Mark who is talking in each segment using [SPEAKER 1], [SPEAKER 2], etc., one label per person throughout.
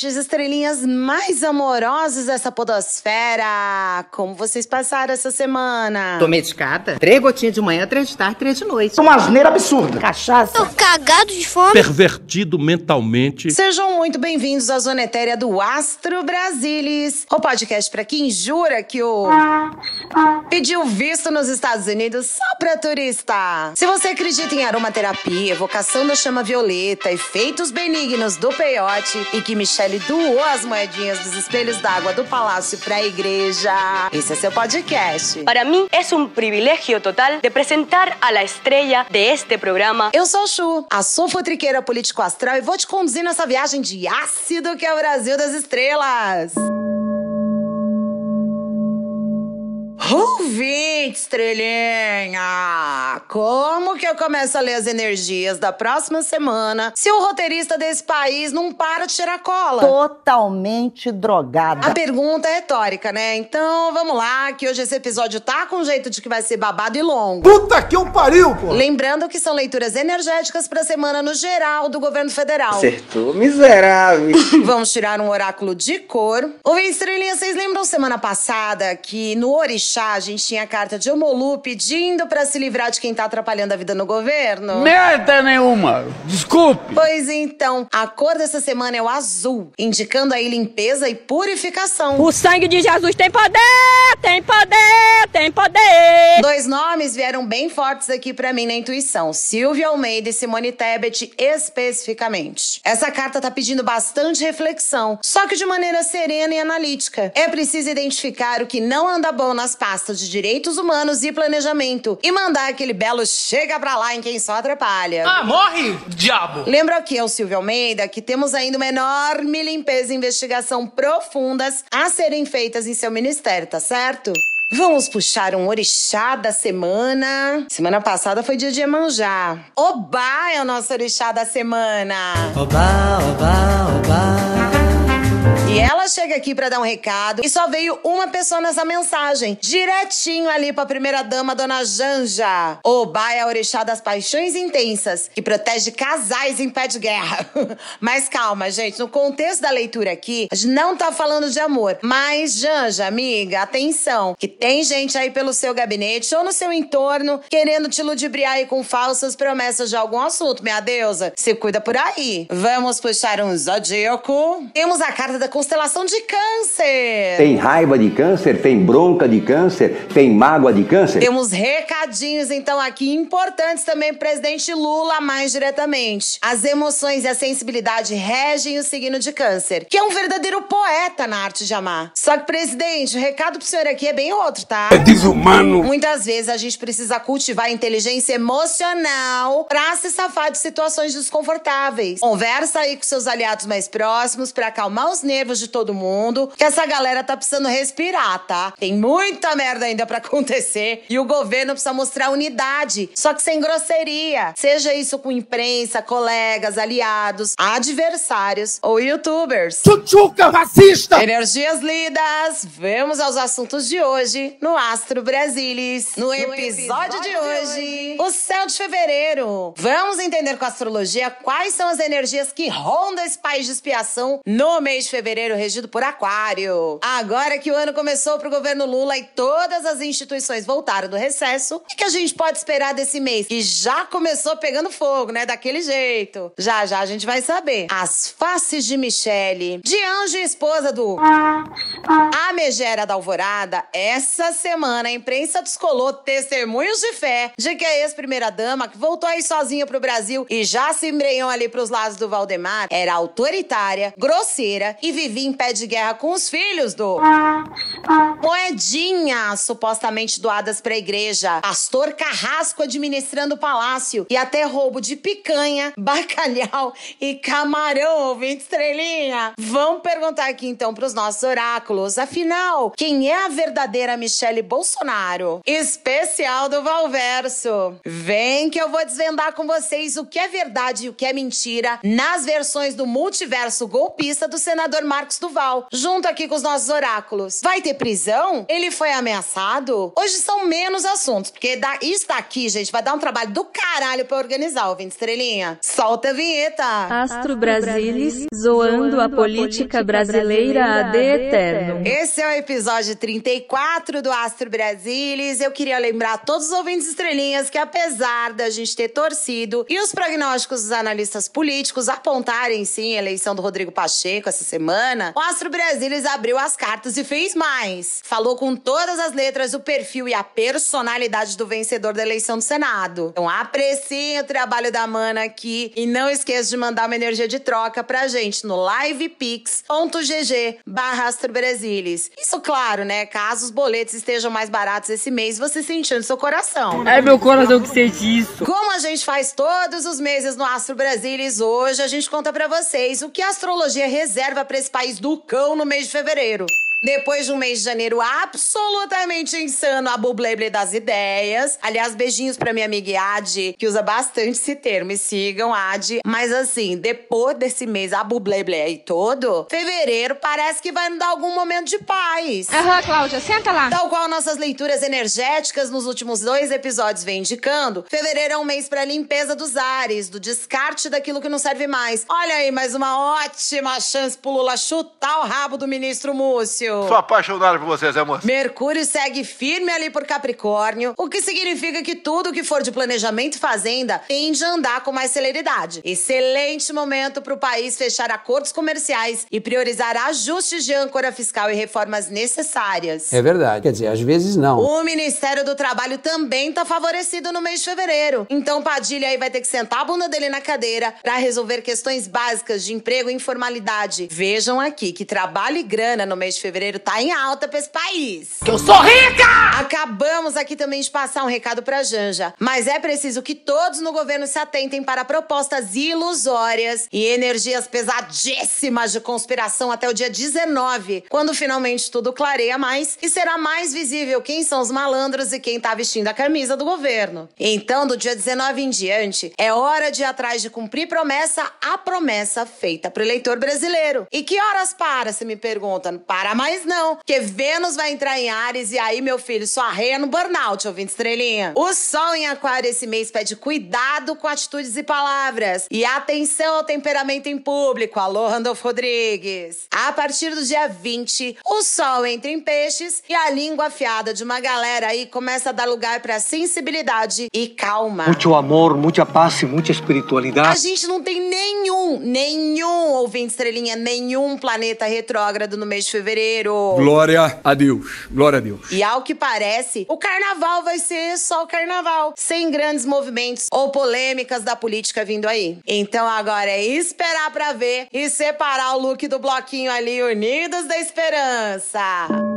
[SPEAKER 1] ouvintes, estrelinhas mais amorosas dessa podosfera. Como vocês passaram essa semana?
[SPEAKER 2] Tô medicada. Três gotinhas de manhã, três de tarde, três de noite.
[SPEAKER 3] Uma asneira absurda.
[SPEAKER 2] Cachaça.
[SPEAKER 4] Tô cagado de fome.
[SPEAKER 5] pervertido mentalmente.
[SPEAKER 1] Sejam muito bem-vindos à Zona Etérea do Astro Brasilis, o podcast pra quem jura que o pediu visto nos Estados Unidos só pra turista. Se você acredita em aromaterapia, evocação da chama violeta, efeitos benignos do peiote e que Michele doou as moedinhas dos espelhos d'água do palácio pra igreja, esse é seu podcast.
[SPEAKER 6] Para mí es un privilegio total de presentar a la estrella de este programa.
[SPEAKER 1] Eu sou a Chu, a sofotriqueira político-astral e vou te conduzir nessa viagem de ácido que é o Brasil das estrelas. Ouvinte, estrelinha! Como que eu começo a ler as energias da próxima semana se o roteirista desse país não para de tirar cola?
[SPEAKER 2] Totalmente drogada.
[SPEAKER 1] A pergunta é retórica, né? Então vamos lá, que hoje esse episódio tá com jeito de que vai ser babado e longo.
[SPEAKER 3] Puta que eu pariu, pô.
[SPEAKER 1] Lembrando que são leituras energéticas pra semana no geral do governo federal.
[SPEAKER 7] Acertou, miserável.
[SPEAKER 1] Vamos tirar um oráculo de cor. Ô, estrelinha, vocês lembram semana passada que no Orixá a gente tinha a carta de Omolu pedindo pra se livrar de quem tá atrapalhando a vida no governo?
[SPEAKER 8] Merda nenhuma! Desculpe!
[SPEAKER 1] Pois então, a cor dessa semana é o azul, indicando aí limpeza e purificação.
[SPEAKER 6] O sangue de Jesus tem poder, tem poder, tem poder.
[SPEAKER 1] Dois nomes vieram bem fortes aqui pra mim na intuição: Silvia Almeida e Simone Tebet, especificamente. Essa carta tá pedindo bastante reflexão, só que de maneira serena e analítica. É preciso identificar o que não anda bom nas pastas de direitos humanos e planejamento e mandar aquele belo chega pra lá em quem só atrapalha.
[SPEAKER 8] Ah, morre, diabo!
[SPEAKER 1] Lembro aqui ao Silvio Almeida que temos ainda uma enorme limpeza e investigação profundas a serem feitas em seu ministério, tá certo? Vamos puxar um orixá da semana. Semana passada foi dia de Iemanjá. Obá é o nosso orixá da semana.
[SPEAKER 7] Oba, oba, oba.
[SPEAKER 1] E ela chega aqui pra dar um recado e só veio uma pessoa nessa mensagem, direitinho ali pra primeira dama, dona Janja. Obá é a orixá das paixões intensas, que protege casais em pé de guerra. mas calma, gente, no contexto da leitura aqui, a gente não tá falando de amor. Mas, Janja, amiga, atenção, que tem gente aí pelo seu gabinete ou no seu entorno querendo te ludibriar aí com falsas promessas de algum assunto, minha deusa. Se cuida por aí. Vamos puxar um zodíaco. Temos a carta da constelação de câncer.
[SPEAKER 9] Tem raiva de câncer, tem bronca de câncer, tem mágoa de câncer.
[SPEAKER 1] Temos recadinhos, então, aqui importantes também pro presidente Lula mais diretamente. As emoções e a sensibilidade regem o signo de câncer, que é um verdadeiro poeta na arte de amar. Só que, presidente, o recado pro senhor aqui é bem outro, tá?
[SPEAKER 8] É desumano!
[SPEAKER 1] Muitas vezes a gente precisa cultivar a inteligência emocional pra se safar de situações desconfortáveis. Conversa aí com seus aliados mais próximos pra acalmar os nervos de todo mundo, que essa galera tá precisando respirar, tá? Tem muita merda ainda pra acontecer e o governo precisa mostrar unidade, só que sem grosseria. Seja isso com imprensa, colegas, aliados, adversários ou youtubers.
[SPEAKER 8] Chuchuca racista!
[SPEAKER 1] Energias lidas, vamos aos assuntos de hoje no Astro Brasilis. No, episódio, de, hoje, o céu de fevereiro. Vamos entender com a astrologia quais são as energias que rondam esse país de expiação no mês de fevereiro, regido por Aquário. Agora que o ano começou pro governo Lula e todas as instituições voltaram do recesso, o que a gente pode esperar desse mês? Que já começou pegando fogo, né? Daquele jeito. Já já a gente vai saber. As faces de Michele, de anjo e esposa do a megera da Alvorada, essa semana a imprensa descolou testemunhos de fé de que a ex-primeira-dama, que voltou aí sozinha pro Brasil e já se embrenhou ali pros lados do Valdemar, era autoritária, grosseira e vivia em pé de guerra com os filhos do moedinhas supostamente doadas pra igreja, pastor Carrasco administrando o palácio e até roubo de picanha, bacalhau e camarão, ouvinte estrelinha. Vamos perguntar aqui então pros nossos oráculos, afinal, quem é a verdadeira Michele Bolsonaro? Especial do Valverso. Vem que eu vou desvendar com vocês o que é verdade e o que é mentira nas versões do multiverso golpista do senador Marcos Duval, junto aqui com os nossos oráculos. Vai ter prisão? Ele foi ameaçado? Hoje são menos assuntos, porque da, isso daqui, gente, vai dar um trabalho do caralho pra organizar, ouvindo estrelinha. Solta a vinheta.
[SPEAKER 4] Astro Brasilis, zoando a política brasileira ad
[SPEAKER 1] Esse é o episódio 34 do Astro Brasilis. Eu queria lembrar a todos os ouvintes estrelinhas que, apesar da gente ter torcido e os prognósticos dos analistas políticos apontarem sim a eleição do Rodrigo Pacheco essa semana, o Astro Brasilis abriu as cartas e fez mais. Falou com todas as letras o perfil e a personalidade do vencedor da eleição do Senado. Então apreciem o trabalho da Mana aqui e não esqueça de mandar uma energia de troca pra gente no livepix.gg barra Astro Brasilis. Isso, claro, né? Caso os boletos estejam mais baratos esse mês, você sentindo seu coração.
[SPEAKER 10] É meu coração que sente isso.
[SPEAKER 1] Como a gente faz todos os meses no Astro Brasilis, hoje a gente conta pra vocês o que a astrologia reserva pra esse país do cão no mês de fevereiro. Depois de um mês de janeiro absolutamente insano, a bubleble das ideias. Aliás, beijinhos pra minha amiga Adi, que usa bastante esse termo. E sigam, Adi. Mas assim, depois desse mês, a bubleble aí todo, fevereiro parece que vai nos dar algum momento de paz.
[SPEAKER 11] Aham, Cláudia, senta lá.
[SPEAKER 1] Tal qual nossas leituras energéticas nos últimos dois episódios vem indicando, fevereiro é um mês pra limpeza dos ares, do descarte daquilo que não serve mais. Olha aí, mais uma ótima chance pro Lula chutar o rabo do ministro Múcio.
[SPEAKER 3] Sou apaixonado por vocês, amor.
[SPEAKER 1] Mercúrio segue firme ali por Capricórnio, o que significa que tudo que for de planejamento e fazenda tende a andar com mais celeridade. Excelente momento para o país fechar acordos comerciais e priorizar ajustes de âncora fiscal e reformas necessárias.
[SPEAKER 12] É verdade. Quer dizer, às vezes não.
[SPEAKER 1] O Ministério do Trabalho também tá favorecido no mês de fevereiro. Então Padilha aí vai ter que sentar a bunda dele na cadeira para resolver questões básicas de emprego e informalidade. Vejam aqui que trabalho e grana no mês de fevereiro tá em alta pra esse país.
[SPEAKER 8] Que eu sou rica!
[SPEAKER 1] Acabamos aqui também de passar um recado pra Janja. Mas é preciso que todos no governo se atentem para propostas ilusórias e energias pesadíssimas de conspiração até o dia 19, quando finalmente tudo clareia mais e será mais visível quem são os malandros e quem tá vestindo a camisa do governo. Então, do dia 19 em diante, é hora de ir atrás de cumprir promessa a promessa feita pro eleitor brasileiro. E que horas para, se me perguntam? Para mais não, porque Vênus vai entrar em Ares e aí, meu filho, só arreia no burnout, ouvindo estrelinha. O Sol em Aquário esse mês pede cuidado com atitudes e palavras. E atenção ao temperamento em público. Alô, Randolfo Rodrigues. A partir do dia 20, o Sol entra em peixes e a língua afiada de uma galera aí começa a dar lugar pra sensibilidade e calma.
[SPEAKER 13] Muito amor, muita paz e muita
[SPEAKER 1] A
[SPEAKER 13] espiritualidade.
[SPEAKER 1] gente não tem nenhum, nenhum, ouvinte estrelinha, nenhum planeta retrógrado no mês de fevereiro.
[SPEAKER 5] Glória a Deus. Glória a Deus.
[SPEAKER 1] E ao que parece, o carnaval vai ser só o carnaval, sem grandes movimentos ou polêmicas da política vindo aí. Então agora é esperar pra ver e separar o look do bloquinho ali, Unidos da Esperança.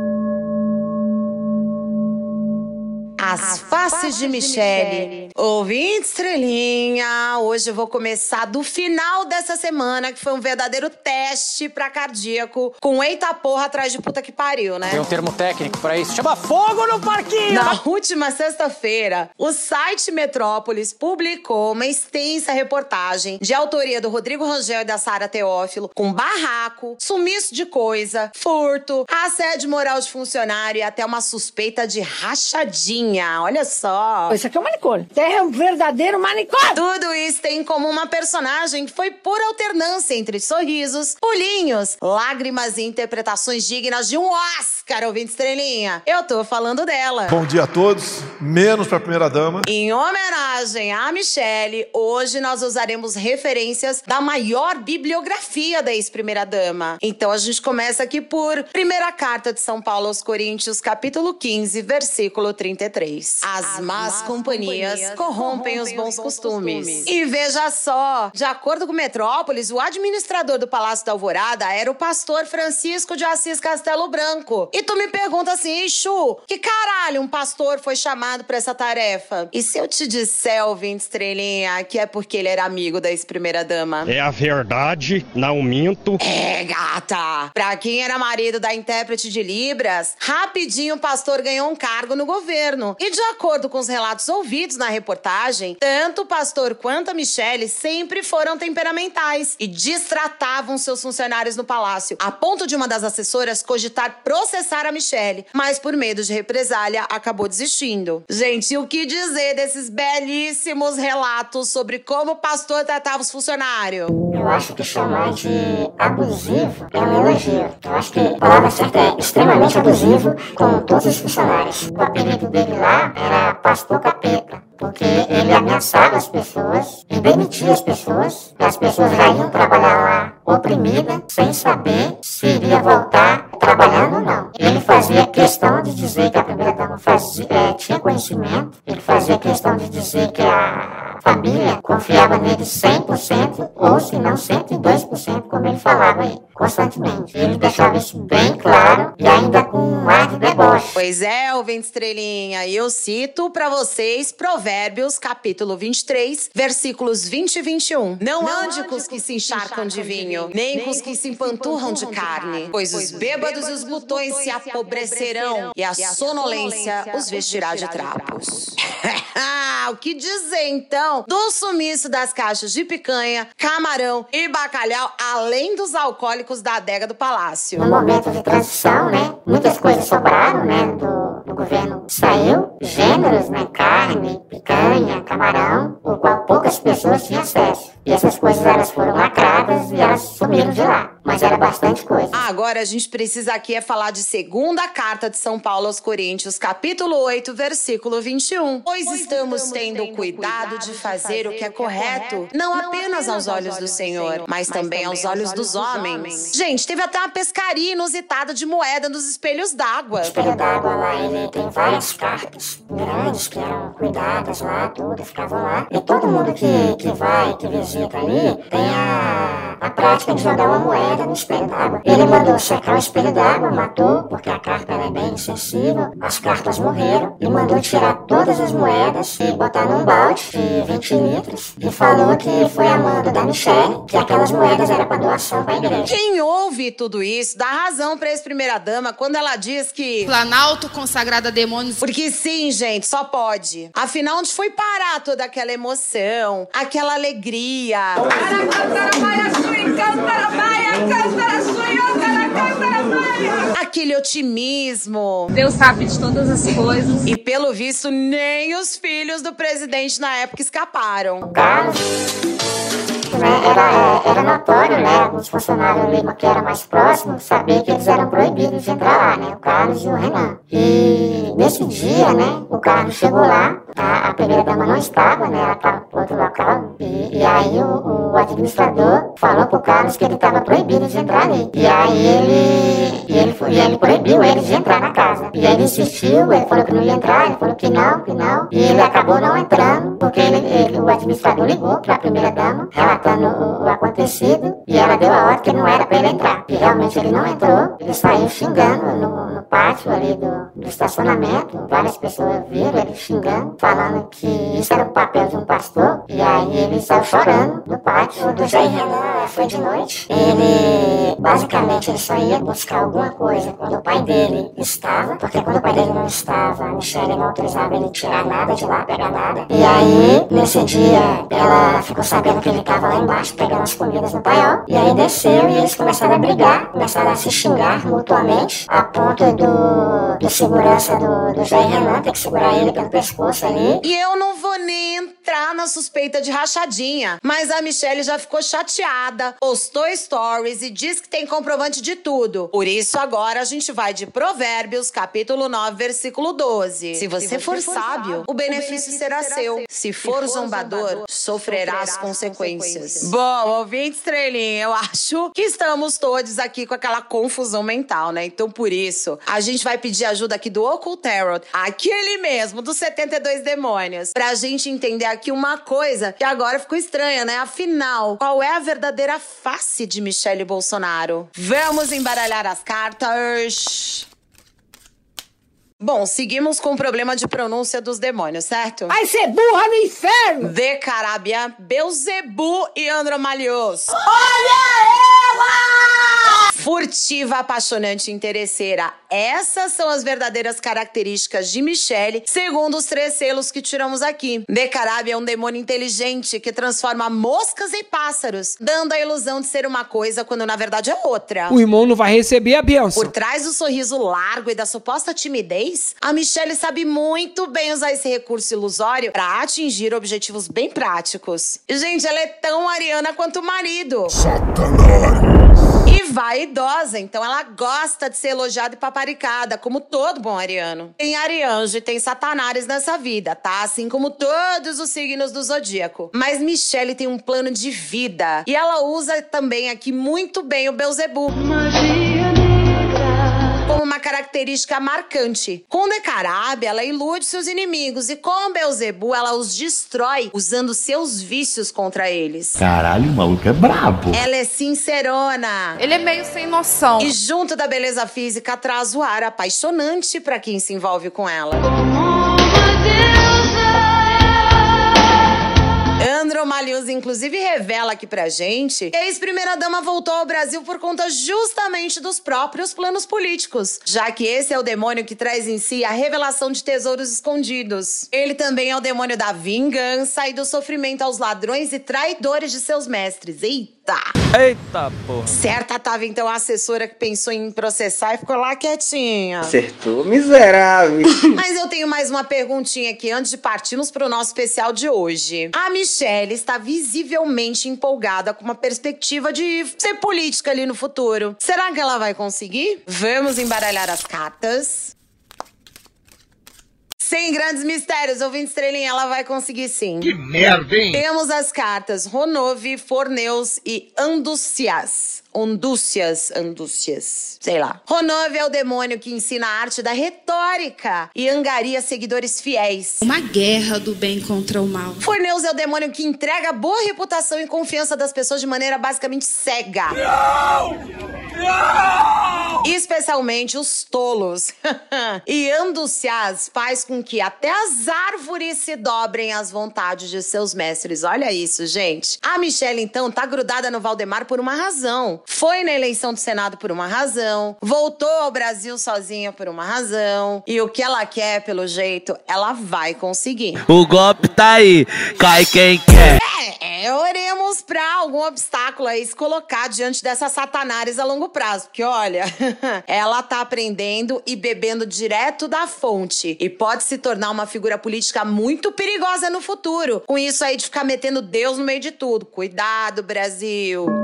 [SPEAKER 1] As faces de Michele. Ouvinte estrelinha, hoje eu vou começar do final dessa semana, que foi um verdadeiro teste pra cardíaco, com eita porra atrás de puta que pariu, né?
[SPEAKER 14] Tem um termo técnico pra isso. Chama fogo no parquinho!
[SPEAKER 1] Na última sexta-feira, o site Metrópolis publicou uma extensa reportagem de autoria do Rodrigo Rangel e da Sara Teófilo, com barraco, sumiço de coisa, furto, assédio moral de funcionário e até uma suspeita de rachadinha. Olha só.
[SPEAKER 11] Isso aqui é um manicômio. É um verdadeiro manicômio.
[SPEAKER 1] Tudo isso tem em comum uma personagem que foi por alternância entre sorrisos, pulinhos, lágrimas e interpretações dignas de um Oscar, ouvinte estrelinha. Eu tô falando dela.
[SPEAKER 3] Bom dia a todos, menos pra primeira dama.
[SPEAKER 1] Em homenagem a Michelle, hoje nós usaremos referências da maior bibliografia da ex-primeira-dama. Então a gente começa aqui por Primeira Carta de São Paulo aos Coríntios, capítulo 15, versículo 33. As, más, companhias, corrompem os bons costumes. E veja só, de acordo com Metrópolis, o administrador do Palácio da Alvorada era o pastor Francisco de Assis Castelo Branco. E tu me pergunta assim, Chu, que caralho um pastor foi chamado pra essa tarefa? E se eu te disser, ouvinte estrelinha, que é porque ele era amigo da ex-primeira-dama?
[SPEAKER 15] É a verdade, não minto.
[SPEAKER 1] É, gata! Pra quem era marido da intérprete de Libras, rapidinho o pastor ganhou um cargo no governo. E de acordo com os relatos ouvidos na reportagem, tanto o pastor quanto a Michelle sempre foram temperamentais e distratavam seus funcionários no palácio, a ponto de uma das assessoras cogitar processar a Michelle, mas por medo de represália acabou desistindo. Gente, o que dizer desses belíssimos relatos sobre como o pastor tratava os funcionários?
[SPEAKER 16] Eu acho que chamar de abusivo é um elogio. Eu acho que a palavra certa é extremamente abusivo com todos os funcionários. O apelido dele lá era Pastor Capeta porque ele ameaçava as pessoas e demitia as pessoas. E as pessoas já iam trabalhar lá oprimidas, sem saber se iria voltar trabalhando ou não. Ele fazia questão de dizer que a primeira-dama é, tinha conhecimento, ele fazia questão de dizer que a família confiava nele 100%, ou se não 102%, como ele falava aí, constantemente. Ele deixava isso bem claro e ainda com um ar de deboche.
[SPEAKER 1] Pois é, ouvinte estrelinha, e eu cito para vocês Provérbios, capítulo 23, versículos 20 e 21. Não, não ande com os que se encharcam de vinho, nem com os que se empanturram de carne, pois os bêbados e os glutões se apobrecerão, e a sonolência os vestirá de trapos. o que dizer então do sumiço das caixas de picanha, camarão e bacalhau, além dos alcoólicos da adega do palácio?
[SPEAKER 16] No momento de transição, né? Muitas coisas sobraram, né? Do, do governo saiu, gêneros, né? Carne, picanha, camarão, o qual poucas pessoas tinham acesso. E essas coisas elas foram lacradas e elas sumiram de lá. Mas era bastante coisa.
[SPEAKER 1] Agora a gente precisa aqui é falar de segunda carta de São Paulo aos Coríntios, capítulo 8, versículo 21. Pois, pois estamos, estamos tendo cuidado de fazer o que é, é correto, não apenas aos olhos do Senhor, mas também aos olhos dos homens. Gente, teve até uma pescaria inusitada de moeda nos espelhos d'água.
[SPEAKER 16] O espelho d'água lá, ele tem várias cartas grandes que eram cuidadas lá, tudo, ficavam lá. E todo mundo que, que vai, que visita, ali tem a, a prática de jogar uma moeda no espelho d'água. Ele mandou secar o espelho d'água, matou, porque a carta é bem sensível, as cartas morreram, e mandou tirar todas as moedas e botar num balde de 20 litros. E falou que foi a manda da Michelle, que aquelas moedas eram para doação para a igreja.
[SPEAKER 1] Quem ouve tudo isso dá razão para ex-primeira-dama quando ela diz que.
[SPEAKER 17] Planalto consagrado a demônios.
[SPEAKER 1] Porque sim, gente, só pode. Afinal, onde foi parar toda aquela emoção, aquela alegria? Aquele otimismo.
[SPEAKER 17] Deus sabe de todas as coisas.
[SPEAKER 1] E pelo visto, nem os filhos do presidente na época escaparam.
[SPEAKER 16] Né, era, era notório, né? Os funcionários ali que eram mais próximos sabiam que eles eram proibidos de entrar lá, né? O Carlos e o Renan. E nesse dia, né? O Carlos chegou lá, a, a primeira dama não estava, né? Ela estava em outro local. E, e aí o, o, administrador falou pro Carlos que ele estava proibido de entrar ali. E aí ele, e ele, foi, e ele proibiu ele de entrar na casa. E ele insistiu, ele falou que não ia entrar, ele falou que não, que não. E ele acabou não entrando, porque ele, ele, o administrador ligou para a primeira dama, relatando o, o, acontecido, e ela deu a ordem que não era para ele entrar. E realmente ele não entrou, ele saiu xingando no, no pátio ali do, do estacionamento. Várias pessoas viram ele xingando falando que isso era o papel de um pastor. E aí ele saiu chorando no pátio do Jair Renan. Foi de noite. Ele, basicamente, ele só ia buscar alguma coisa quando o pai dele estava. Porque quando o pai dele não estava, a Michelle não autorizava ele tirar nada de lá, pegar nada. E aí, nesse dia, ela ficou sabendo que ele estava lá embaixo pegando as comidas no paiol. E aí desceu e eles começaram a brigar, começaram a se xingar mutuamente, a ponto do, do segurança do, do Jair Renan ter que segurar ele pelo pescoço ali.
[SPEAKER 1] E eu não vou nem entrar na suspeita de rachadinha, mas a Michelle já ficou chateada, postou stories e diz que tem comprovante de tudo. Por isso agora a gente vai de Provérbios, capítulo 9, versículo 12. Se você, Se você for, for sábio, o benefício, o benefício será, será seu. Se for, for zombador, zombador sofrerá as consequências. Bom, ouvinte estrelinha, eu acho que estamos todos aqui com aquela confusão mental, né? Então por isso, a gente vai pedir ajuda aqui do Occult Tarot, aquele mesmo, dos 72 demônios, pra gente entender aqui uma coisa que agora ficou estranha, né? Afinal, qual é a verdadeira face de Michele Bolsonaro? Vamos embaralhar as cartas. Bom, seguimos com o problema de pronúncia dos demônios, certo?
[SPEAKER 11] Vai ser burra no inferno!
[SPEAKER 1] De Carabia, Beuzebu e Andromalios.
[SPEAKER 11] Olha ela!
[SPEAKER 1] Furtiva, apaixonante e interesseira. Essas são as verdadeiras características de Michelle, segundo os três selos que tiramos aqui. Becarab é um demônio inteligente que transforma moscas em pássaros, dando a ilusão de ser uma coisa quando na verdade é outra.
[SPEAKER 12] O irmão não vai receber a benção.
[SPEAKER 1] Por trás do sorriso largo e da suposta timidez, a Michelle sabe muito bem usar esse recurso ilusório para atingir objetivos bem práticos. Gente, ela é tão ariana quanto o marido.
[SPEAKER 8] Satanás!
[SPEAKER 1] Vaidosa, então ela gosta de ser elogiada e paparicada, como todo bom ariano. Tem arianjo e tem satanares nessa vida, tá? Assim como todos os signos do zodíaco. Mas Michelle tem um plano de vida. E ela usa também aqui muito bem o Beuzebu. Como uma característica marcante. Com Decarab, ela ilude seus inimigos e com Beuzebu, ela os destrói usando seus vícios contra eles.
[SPEAKER 18] Caralho, o maluco é brabo.
[SPEAKER 1] Ela é sincerona.
[SPEAKER 17] Ele é meio sem noção.
[SPEAKER 1] E junto da beleza física traz o ar apaixonante para quem se envolve com ela. Andromalius, inclusive, revela aqui pra gente que a ex-primeira-dama voltou ao Brasil por conta justamente dos próprios planos políticos, já que esse é o demônio que traz em si a revelação de tesouros escondidos. Ele também é o demônio da vingança e do sofrimento aos ladrões e traidores de seus mestres. Eita!
[SPEAKER 14] Eita, porra.
[SPEAKER 1] Certa tava então a assessora que pensou em processar e ficou lá quietinha.
[SPEAKER 7] Acertou, miserável.
[SPEAKER 1] Mas eu tenho mais uma perguntinha aqui antes de partirmos pro nosso especial de hoje. A Michelle está visivelmente empolgada com uma perspectiva de ser política ali no futuro. Será que ela vai conseguir? Vamos embaralhar as cartas. Sem grandes mistérios, ouvindo estrelinha, ela vai conseguir sim.
[SPEAKER 8] Que merda, hein?
[SPEAKER 1] Temos as cartas Ronove, Forneus e Andúcias. Ondúcias, Andúcias, sei lá. Ronove é o demônio que ensina a arte da retórica e angaria seguidores fiéis.
[SPEAKER 17] Uma guerra do bem contra o mal.
[SPEAKER 1] Forneus é o demônio que entrega boa reputação e confiança das pessoas de maneira basicamente cega.
[SPEAKER 8] Não!
[SPEAKER 1] Especialmente os tolos. e Anducias faz com que até as árvores se dobrem às vontades de seus mestres. Olha isso, gente. A Michelle, então, tá grudada no Valdemar por uma razão. Foi na eleição do Senado por uma razão. Voltou ao Brasil sozinha por uma razão. E o que ela quer, pelo jeito, ela vai conseguir.
[SPEAKER 19] O golpe tá aí. Cai quem quer.
[SPEAKER 1] É, é oremos pra algum obstáculo aí se colocar diante dessa satanares a longo prazo. Porque, olha, ela tá aprendendo e bebendo direto da fonte. E pode se tornar uma figura política muito perigosa no futuro. Com isso aí de ficar metendo Deus no meio de tudo. Cuidado, Brasil.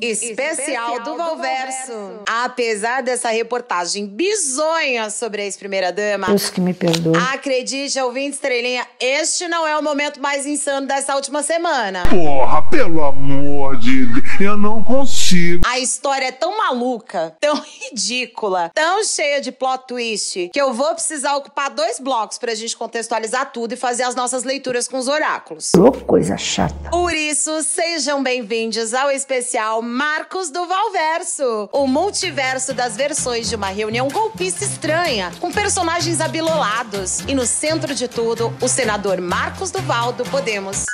[SPEAKER 1] Especial, do Valverso. Apesar dessa reportagem bizonha sobre a ex-primeira-dama,
[SPEAKER 2] Deus que me perdoe.
[SPEAKER 1] acredite, ouvinte estrelinha, este não é o momento mais insano dessa última semana.
[SPEAKER 8] Porra, pelo amor de Deus, eu não consigo.
[SPEAKER 1] A história é tão maluca, tão ridícula, tão cheia de plot twist, que eu vou precisar ocupar dois blocos pra gente contextualizar tudo e fazer as nossas leituras com os oráculos.
[SPEAKER 2] Ô, coisa chata.
[SPEAKER 1] Por isso, sejam bem-vindos ao especial Marcos do Valverso, o multiverso das versões de uma reunião golpista estranha, com personagens abilolados. E no centro de tudo, o senador Marcos do Val do Podemos.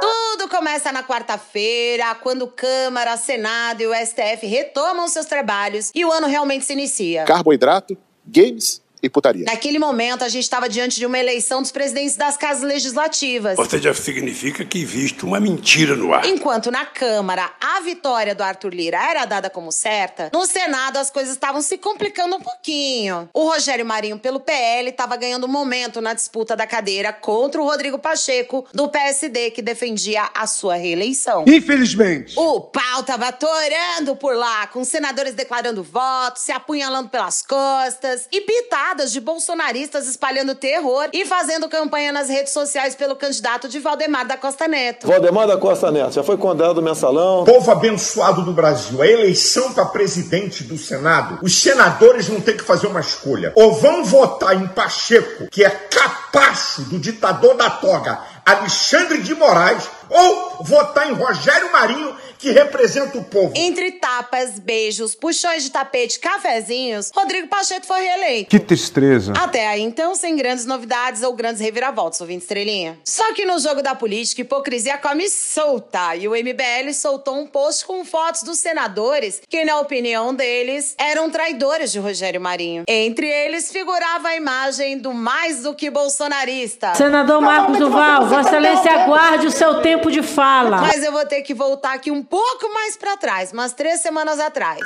[SPEAKER 1] Tudo começa na quarta-feira, quando Câmara, Senado e o STF retomam seus trabalhos e o ano realmente se inicia.
[SPEAKER 20] Carboidrato, games e putaria.
[SPEAKER 1] Naquele momento, a gente estava diante de uma eleição dos presidentes das casas legislativas.
[SPEAKER 8] Ou seja, significa que existe uma mentira no ar.
[SPEAKER 1] Enquanto na Câmara a vitória do Arthur Lira era dada como certa, no Senado as coisas estavam se complicando um pouquinho. O Rogério Marinho, pelo PL, estava ganhando momento na disputa da cadeira contra o Rodrigo Pacheco, do PSD, que defendia a sua reeleição.
[SPEAKER 8] Infelizmente.
[SPEAKER 1] O pau tava torando por lá, com senadores declarando votos, se apunhalando pelas costas e de bolsonaristas espalhando terror e fazendo campanha nas redes sociais pelo candidato de Valdemar da Costa Neto.
[SPEAKER 21] Valdemar da Costa Neto já foi condenado no mensalão.
[SPEAKER 8] Povo abençoado do Brasil, a eleição para presidente do Senado, os senadores vão ter que fazer uma escolha. Ou vão votar em Pacheco, que é capacho do ditador da toga, Alexandre de Moraes, ou votar em Rogério Marinho, que representa o povo.
[SPEAKER 1] Entre tapas, beijos, puxões de tapete, cafezinhos, Rodrigo Pacheco foi reeleito.
[SPEAKER 3] Que tristeza.
[SPEAKER 1] Até aí, então, sem grandes novidades ou grandes reviravoltas, ouvinte estrelinha. Só que no jogo da política, hipocrisia come solta. E o MBL soltou um post com fotos dos senadores que, na opinião deles, eram traidores de Rogério Marinho. Entre eles figurava a imagem do mais do que bolsonarista.
[SPEAKER 11] Senador Marcos Duval, Vossa Excelência aguarde o seu tempo de fala.
[SPEAKER 1] Mas eu vou ter que voltar aqui um pouco mais pra trás, umas três semanas atrás.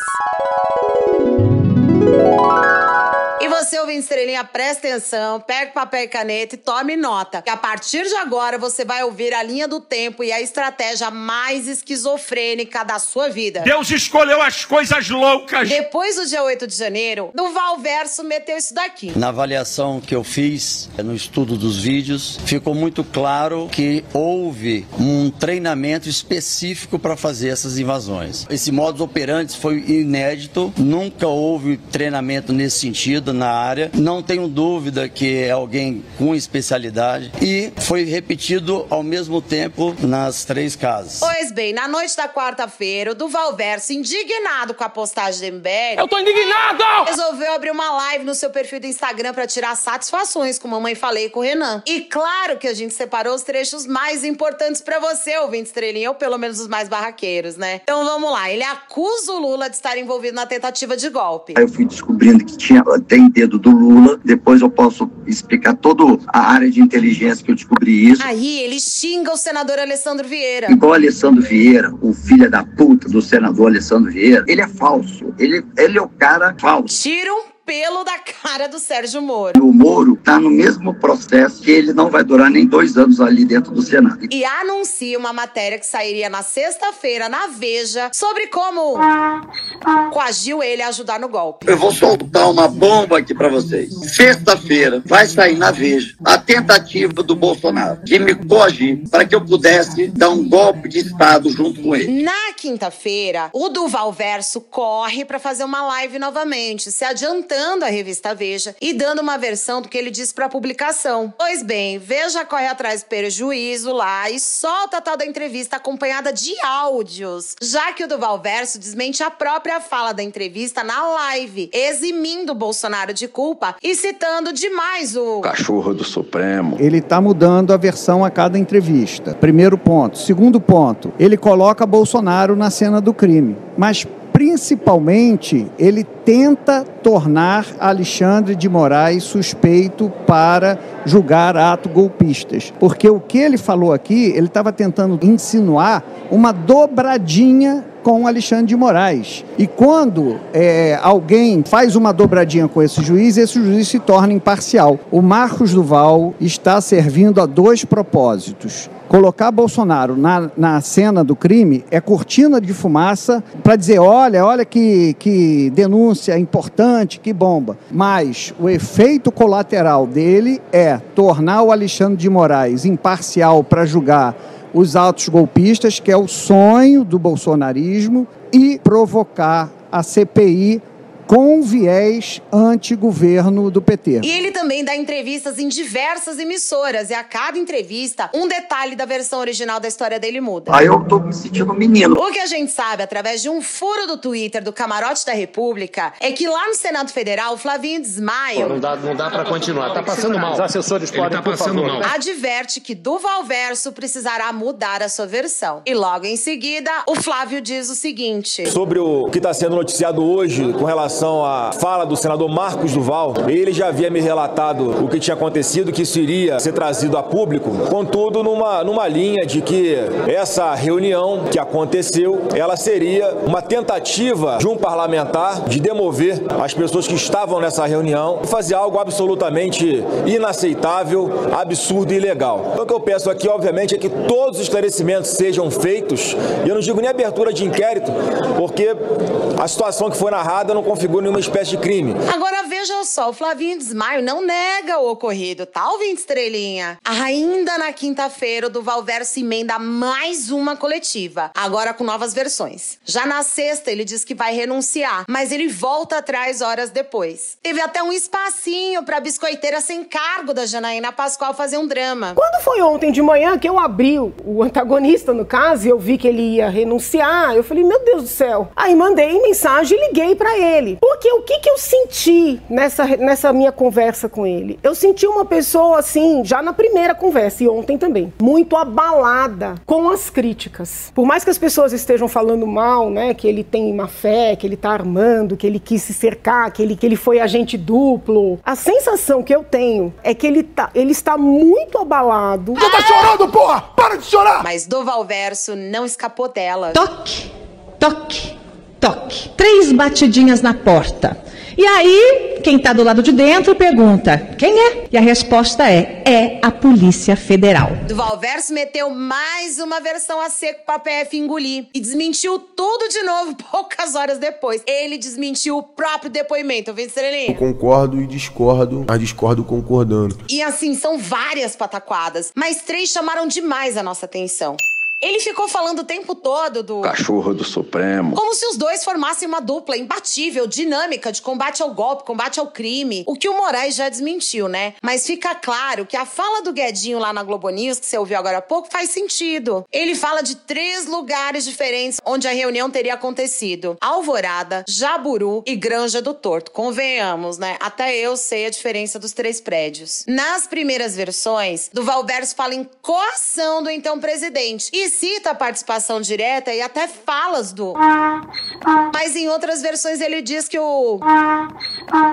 [SPEAKER 1] Você, ouvinte estrelinha, presta atenção, pega papel e caneta e tome nota. Que a partir de agora você vai ouvir a linha do tempo e a estratégia mais esquizofrênica da sua vida.
[SPEAKER 22] Deus escolheu as coisas loucas.
[SPEAKER 1] Depois do dia 8 de janeiro, do Valverso meteu isso daqui.
[SPEAKER 23] Na avaliação que eu fiz no estudo dos vídeos, ficou muito claro que houve um treinamento específico para fazer essas invasões. Esse modus operandi foi inédito, nunca houve treinamento nesse sentido na área. Não tenho dúvida que é alguém com especialidade e foi repetido ao mesmo tempo nas três casas.
[SPEAKER 1] Pois bem, na noite da quarta-feira, o Duval Verso, indignado com a postagem do MBL,
[SPEAKER 22] Eu tô indignado!
[SPEAKER 1] resolveu abrir uma live no seu perfil do Instagram pra tirar satisfações com Mamãe Falei com o Renan. E claro que a gente separou os trechos mais importantes pra você, ouvinte estrelinha, ou pelo menos os mais barraqueiros, né? Então vamos lá, ele acusa o Lula de estar envolvido na tentativa de golpe.
[SPEAKER 24] Aí eu fui descobrindo que tinha tem dedo do Lula. Depois eu posso explicar toda a área de inteligência que eu descobri isso.
[SPEAKER 1] Aí ele xinga o senador Alessandro Vieira.
[SPEAKER 24] Igual o Alessandro Vieira, o filho da puta do senador Alessandro Vieira, ele é falso. Ele, ele é o cara falso.
[SPEAKER 1] Tira um pelo da cara do Sérgio Moro.
[SPEAKER 24] O Moro tá no mesmo processo que ele não vai durar nem dois anos ali dentro do Senado.
[SPEAKER 1] E anuncia uma matéria que sairia na sexta-feira na Veja sobre como coagiu ele a ajudar no golpe.
[SPEAKER 24] Eu vou soltar uma bomba aqui pra vocês. Sexta-feira vai sair na Veja a tentativa do Bolsonaro de me coagir para que eu pudesse dar um golpe de Estado junto com ele.
[SPEAKER 1] Na quinta-feira, o Duval Verso corre pra fazer uma live novamente, se adiantando à revista Veja e dando uma versão do que ele disse pra publicação. Pois bem, Veja corre atrás do prejuízo lá e solta a tal da entrevista acompanhada de áudios, já que o Duval Verso desmente a própria fala da entrevista na live, eximindo o Bolsonaro de culpa e citando demais o
[SPEAKER 18] Cachorro do Supremo.
[SPEAKER 25] Ele está mudando a versão a cada entrevista. Primeiro ponto. Segundo ponto, ele coloca Bolsonaro na cena do crime. Mas principalmente ele tenta tornar Alexandre de Moraes suspeito para julgar atos golpistas. Porque o que ele falou aqui, ele estava tentando insinuar uma dobradinha com Alexandre de Moraes. E quando é, alguém faz uma dobradinha com esse juiz, esse juiz se torna imparcial. O Marcos Duval está servindo a dois propósitos. Colocar Bolsonaro na, na cena do crime é cortina de fumaça para dizer: olha, olha que, que denúncia importante, que bomba. Mas o efeito colateral dele é tornar o Alexandre de Moraes imparcial para julgar os atos golpistas, que é o sonho do bolsonarismo, e provocar a CPI com viés anti-governo do PT.
[SPEAKER 1] E ele também dá entrevistas em diversas emissoras, e a cada entrevista, um detalhe da versão original da história dele muda.
[SPEAKER 24] Aí eu tô me sentindo menino.
[SPEAKER 1] O que a gente sabe, através de um furo do Twitter do Camarote da República, é que lá no Senado Federal, o Flavinho Desmaio
[SPEAKER 26] Não dá, não dá para continuar. Tá passando mal.
[SPEAKER 21] Os assessores
[SPEAKER 26] Ele
[SPEAKER 21] podem,
[SPEAKER 26] tá
[SPEAKER 21] por
[SPEAKER 26] passando
[SPEAKER 21] favor.
[SPEAKER 26] mal.
[SPEAKER 1] adverte que Duval Verso precisará mudar a sua versão. E logo em seguida, o Flávio diz o seguinte:
[SPEAKER 21] Sobre o que está sendo noticiado hoje com relação à fala do senador Marcos Duval, ele já havia me relatado o que tinha acontecido, que isso iria ser trazido a público, contudo numa, numa linha de que essa reunião que aconteceu, ela seria uma tentativa de um parlamentar de demover as pessoas que estavam nessa reunião e fazer algo absolutamente inaceitável, absurdo e ilegal. Então o que eu peço aqui, obviamente, é que todos os esclarecimentos sejam feitos, e eu não digo nem abertura de inquérito, porque a situação que foi narrada não configura configura nenhuma espécie de crime.
[SPEAKER 1] Agora veja só, o Flavinho Desmaio não nega o ocorrido, tá, ouvinte estrelinha? Ainda na quinta-feira, o Duval Verso emenda mais uma coletiva, agora com novas versões. Já na sexta, ele diz que vai renunciar, mas ele volta atrás horas depois. Teve até um espacinho pra biscoiteira sem cargo da Janaína Pascoal fazer um drama.
[SPEAKER 27] Quando foi ontem de manhã que eu abri o antagonista, no caso, e eu vi que ele ia renunciar, eu falei, meu Deus do céu. Aí mandei mensagem e liguei para ele. Porque o que, que eu senti nessa, nessa minha conversa com ele? Eu senti uma pessoa assim, já na primeira conversa, e ontem também, muito abalada com as críticas. Por mais que as pessoas estejam falando mal, né, que ele tem má fé, que ele tá armando, que ele quis se cercar, que ele, que ele foi agente duplo, a sensação que eu tenho é que ele, tá, ele está muito abalado.
[SPEAKER 3] Você tá chorando, porra! Para de chorar!
[SPEAKER 1] Mas Duval Verso não escapou dela.
[SPEAKER 28] Toque, toque, toque. Três batidinhas na porta. E aí, quem tá do lado de dentro pergunta: quem é? E a resposta é: é a Polícia Federal.
[SPEAKER 1] Duval Verso meteu mais uma versão a seco pra PF engolir e desmentiu tudo de novo poucas horas depois. Ele desmentiu o próprio depoimento, ouviu, Estrelinha?
[SPEAKER 29] Eu concordo e discordo, mas discordo concordando.
[SPEAKER 1] E assim, são várias pataquadas, mas três chamaram demais a nossa atenção. Ele ficou falando o tempo todo do.
[SPEAKER 18] Cachorro do Supremo.
[SPEAKER 1] Como se os dois formassem uma dupla imbatível, dinâmica de combate ao golpe, combate ao crime. O que o Moraes já desmentiu, né? Mas fica claro que a fala do Guedinho lá na Globo News, que você ouviu agora há pouco, faz sentido. Ele fala de três lugares diferentes onde a reunião teria acontecido: Alvorada, Jaburu e Granja do Torto. Convenhamos, né? Até eu sei a diferença dos três prédios. Nas primeiras versões, do Valverso fala em coação do então presidente. E cita a participação direta e até falas do. Mas em outras versões ele diz que o.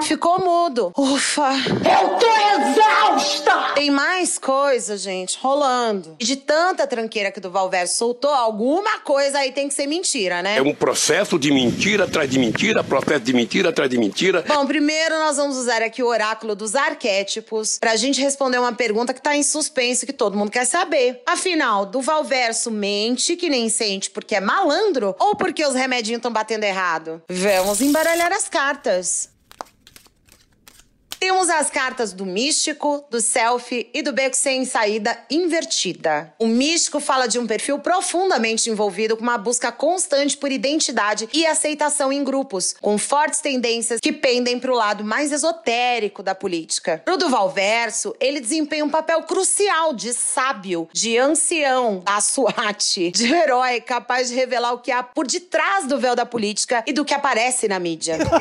[SPEAKER 1] Ficou mudo. Ufa!
[SPEAKER 30] Eu tô exausta!
[SPEAKER 1] Tem mais coisa, gente, rolando. E de tanta tranqueira que o Duval Verso soltou, alguma coisa aí tem que ser mentira, né?
[SPEAKER 22] É um processo de mentira atrás de mentira, processo de mentira atrás de mentira.
[SPEAKER 1] Bom, primeiro nós vamos usar aqui o oráculo dos arquétipos pra gente responder uma pergunta que tá em suspenso que todo mundo quer saber. Afinal, Duval Verso mente que nem sente porque é malandro ou porque os remedinhos estão batendo errado? Vamos embaralhar as cartas. Temos as cartas do místico, do selfie e do beco sem saída invertida. O místico fala de um perfil profundamente envolvido com uma busca constante por identidade e aceitação em grupos, com fortes tendências que pendem para o lado mais esotérico da política. Pro Duval Verso, ele desempenha um papel crucial de sábio, de ancião da SWAT, de herói capaz de revelar o que há por detrás do véu da política e do que aparece na mídia.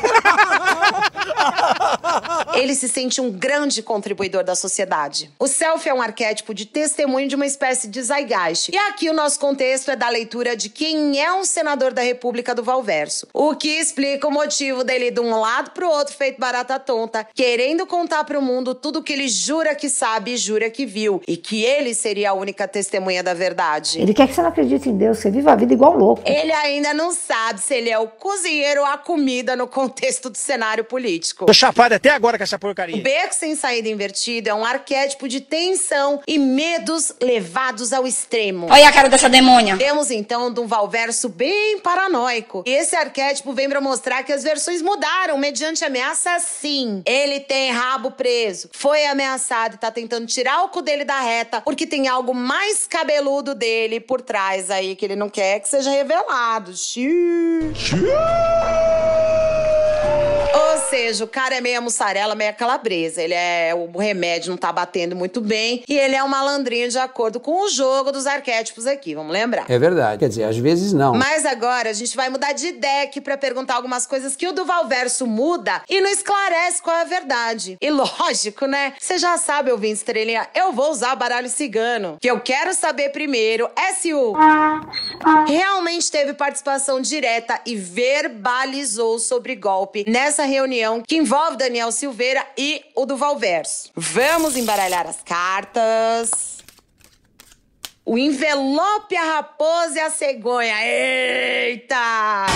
[SPEAKER 1] ele se sente um grande contribuidor da sociedade. O selfie é um arquétipo de testemunho de uma espécie de zeitgeist. E aqui o nosso contexto é da leitura de quem é um senador da República do Valverso. O que explica o motivo dele ir de um lado pro outro feito barata tonta, querendo contar pro mundo tudo que ele jura que sabe e jura que viu. E que ele seria a única testemunha da verdade.
[SPEAKER 31] Ele quer que você não acredite em Deus, você viva a vida igual louco.
[SPEAKER 1] Ele ainda não sabe se ele é o cozinheiro ou a comida no contexto do cenário político.
[SPEAKER 32] Tô chapado até agora com essa porcaria.
[SPEAKER 1] O beco sem saída invertido é um arquétipo de tensão e medos levados ao extremo.
[SPEAKER 33] Olha a cara dessa demônia.
[SPEAKER 1] Temos então de um Valverso bem paranoico. E esse arquétipo vem para mostrar que as versões mudaram mediante ameaça sim. Ele tem rabo preso, foi ameaçado e tá tentando tirar o cu dele da reta porque tem algo mais cabeludo dele por trás aí que ele não quer que seja revelado. Xiii. Ou seja, o cara é meia mussarela, meia calabresa. Ele é. O remédio não tá batendo muito bem. E ele é um malandrinho de acordo com o jogo dos arquétipos aqui, vamos lembrar.
[SPEAKER 12] É verdade. Quer dizer, às vezes não.
[SPEAKER 1] Mas agora a gente vai mudar de deck pra perguntar algumas coisas que o Duval Verso muda e não esclarece qual é a verdade. E lógico, né? Você já sabe, ouvinte estrelinha, eu vou usar baralho cigano. Que eu quero saber primeiro é se o realmente teve participação direta e verbalizou sobre golpe nessa reunião que envolve Daniel Silveira e o Duval Verso. Vamos embaralhar as cartas. O envelope, a raposa e a cegonha. Eita!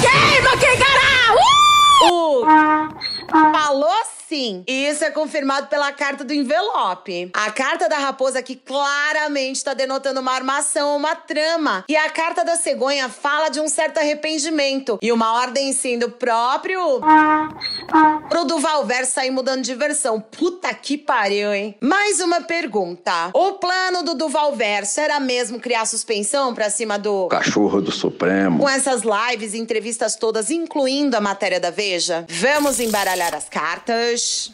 [SPEAKER 30] Queima, quem cará!
[SPEAKER 1] O falou sim. E isso é confirmado pela carta do envelope. A carta da raposa que claramente está denotando uma armação, uma trama. E a carta da cegonha fala de um certo arrependimento e uma ordem sim do próprio pro Duval Verso sair mudando de versão. Puta que pariu, hein? Mais uma pergunta. O plano do Duval Verso era mesmo criar suspensão pra cima do
[SPEAKER 22] Cachorro do Supremo.
[SPEAKER 1] com essas lives e entrevistas todas, incluindo a matéria da Veja? Vamos embaralhar as cartas.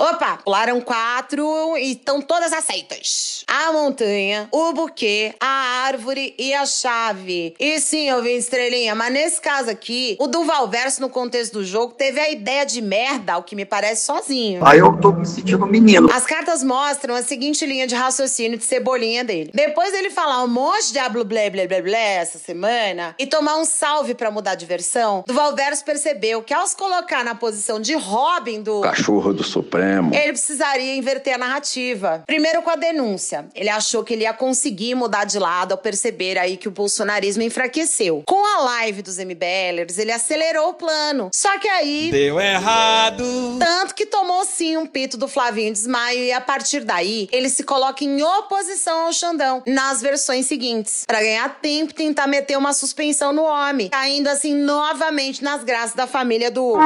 [SPEAKER 1] Opa, pularam quatro e estão todas aceitas. A montanha, o buquê, a árvore e a chave. E sim, eu vi estrelinha, mas nesse caso aqui, o Duval Verso, no contexto do jogo, teve a ideia de merda, o que me parece sozinho.
[SPEAKER 24] Aí eu tô me sentindo menino.
[SPEAKER 1] As cartas mostram a seguinte linha de raciocínio de cebolinha dele. Depois dele falar um monte de diabo blé blé blé blé essa semana e tomar um salve pra mudar de versão, Duval Verso percebeu que ao se colocar na posição de Robin do
[SPEAKER 22] Cachorro do Supremo.
[SPEAKER 1] Ele precisaria inverter a narrativa. Primeiro com a denúncia. Ele achou que ele ia conseguir mudar de lado ao perceber aí que o bolsonarismo enfraqueceu. Com a live dos MBLers, ele acelerou o plano. Só que aí...
[SPEAKER 34] Deu errado.
[SPEAKER 1] Tanto que tomou sim um pito do Flavinho Desmaio e a partir daí ele se coloca em oposição ao Xandão nas versões seguintes, Pra ganhar tempo e tentar meter uma suspensão no homem, caindo assim novamente nas graças da família do.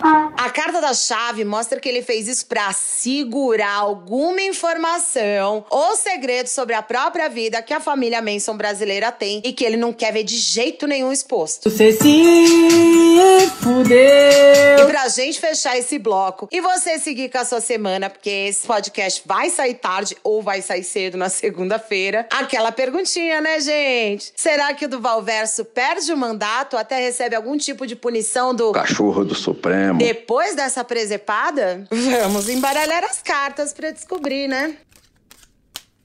[SPEAKER 1] A carta da chave mostra que ele fez isso pra segurar alguma informação ou segredo sobre a própria vida que a família Manson brasileira tem e que ele não quer ver de jeito nenhum exposto.
[SPEAKER 11] Você se fudeu.
[SPEAKER 1] E pra gente fechar esse bloco e você seguir com a sua semana, porque esse podcast vai sair tarde ou vai sair cedo na segunda-feira, aquela perguntinha, né, gente? Será que o Duval Verso perde o mandato ou até recebe algum tipo de punição do
[SPEAKER 22] Cachorro do Supremo.
[SPEAKER 1] Depois dessa presepada? Vamos embaralhar as cartas pra descobrir, né?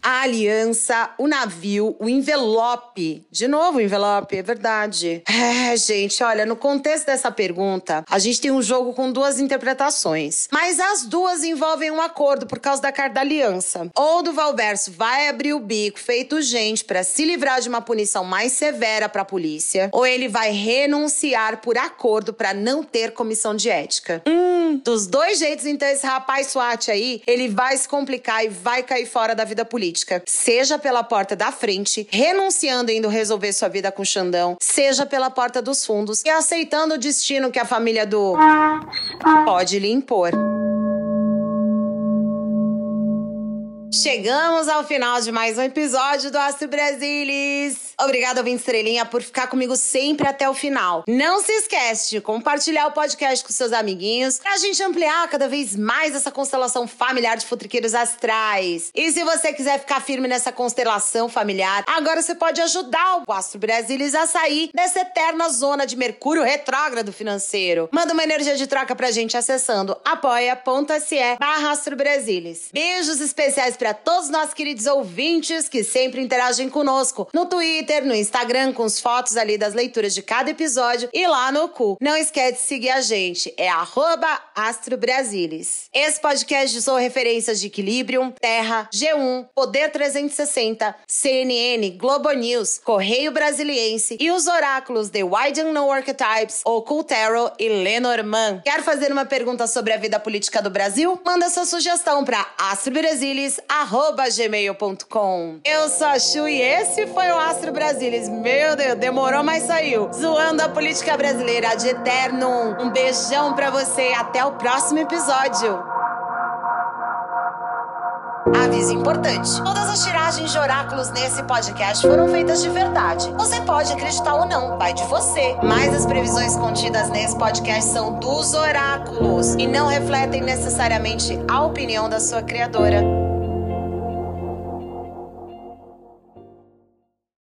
[SPEAKER 1] A aliança, o navio, o envelope. De novo, envelope, é verdade. É, gente, olha, no contexto dessa pergunta, a gente tem um jogo com duas interpretações. Mas as duas envolvem um acordo por causa da carta da aliança. Ou do Valverso vai abrir o bico, feito gente, pra se livrar de uma punição mais severa pra polícia. Ou ele vai renunciar por acordo pra não ter comissão de ética. Hum, dos dois jeitos, então, esse rapaz SWAT aí, ele vai se complicar e vai cair fora da vida política. Seja pela porta da frente, renunciando indo resolver sua vida com o Xandão, seja pela porta dos fundos e aceitando o destino que a família do pode lhe impor. Chegamos ao final de mais um episódio do Astro Brasilis. Obrigada, ouvinte Estrelinha, por ficar comigo sempre até o final. Não se esquece de compartilhar o podcast com seus amiguinhos pra gente ampliar cada vez mais essa constelação familiar de futriqueiros astrais. E se você quiser ficar firme nessa constelação familiar, agora você pode ajudar o Astro Brasilis a sair dessa eterna zona de Mercúrio retrógrado financeiro. Manda uma energia de troca pra gente acessando apoia.se barra. Beijos especiais para todos nós queridos ouvintes que sempre interagem conosco no Twitter, no Instagram, com as fotos ali das leituras de cada episódio e lá no cu. Não esquece de seguir a gente, é arroba Astro Brasilis. Esse podcast usou referências de Equilibrium, Terra, G1, Poder 360, CNN, Globo News, Correio Brasiliense e os oráculos The Wide Unknown Archetypes, Occult Tarot e Lenormand. Quer fazer uma pergunta sobre a vida política do Brasil? Manda sua sugestão para astrobrasilis.gmail.com Eu sou a Chu e esse foi o Astro Brasilis. Meu Deus, demorou, mas saiu. Zoando a política brasileira de eterno. Um beijão pra você e até o próximo episódio. Aviso importante: todas as tiragens de oráculos nesse podcast foram feitas de verdade. Você pode acreditar ou não, vai de você. Mas as previsões contidas nesse podcast são dos oráculos e não refletem necessariamente a opinião da sua criadora.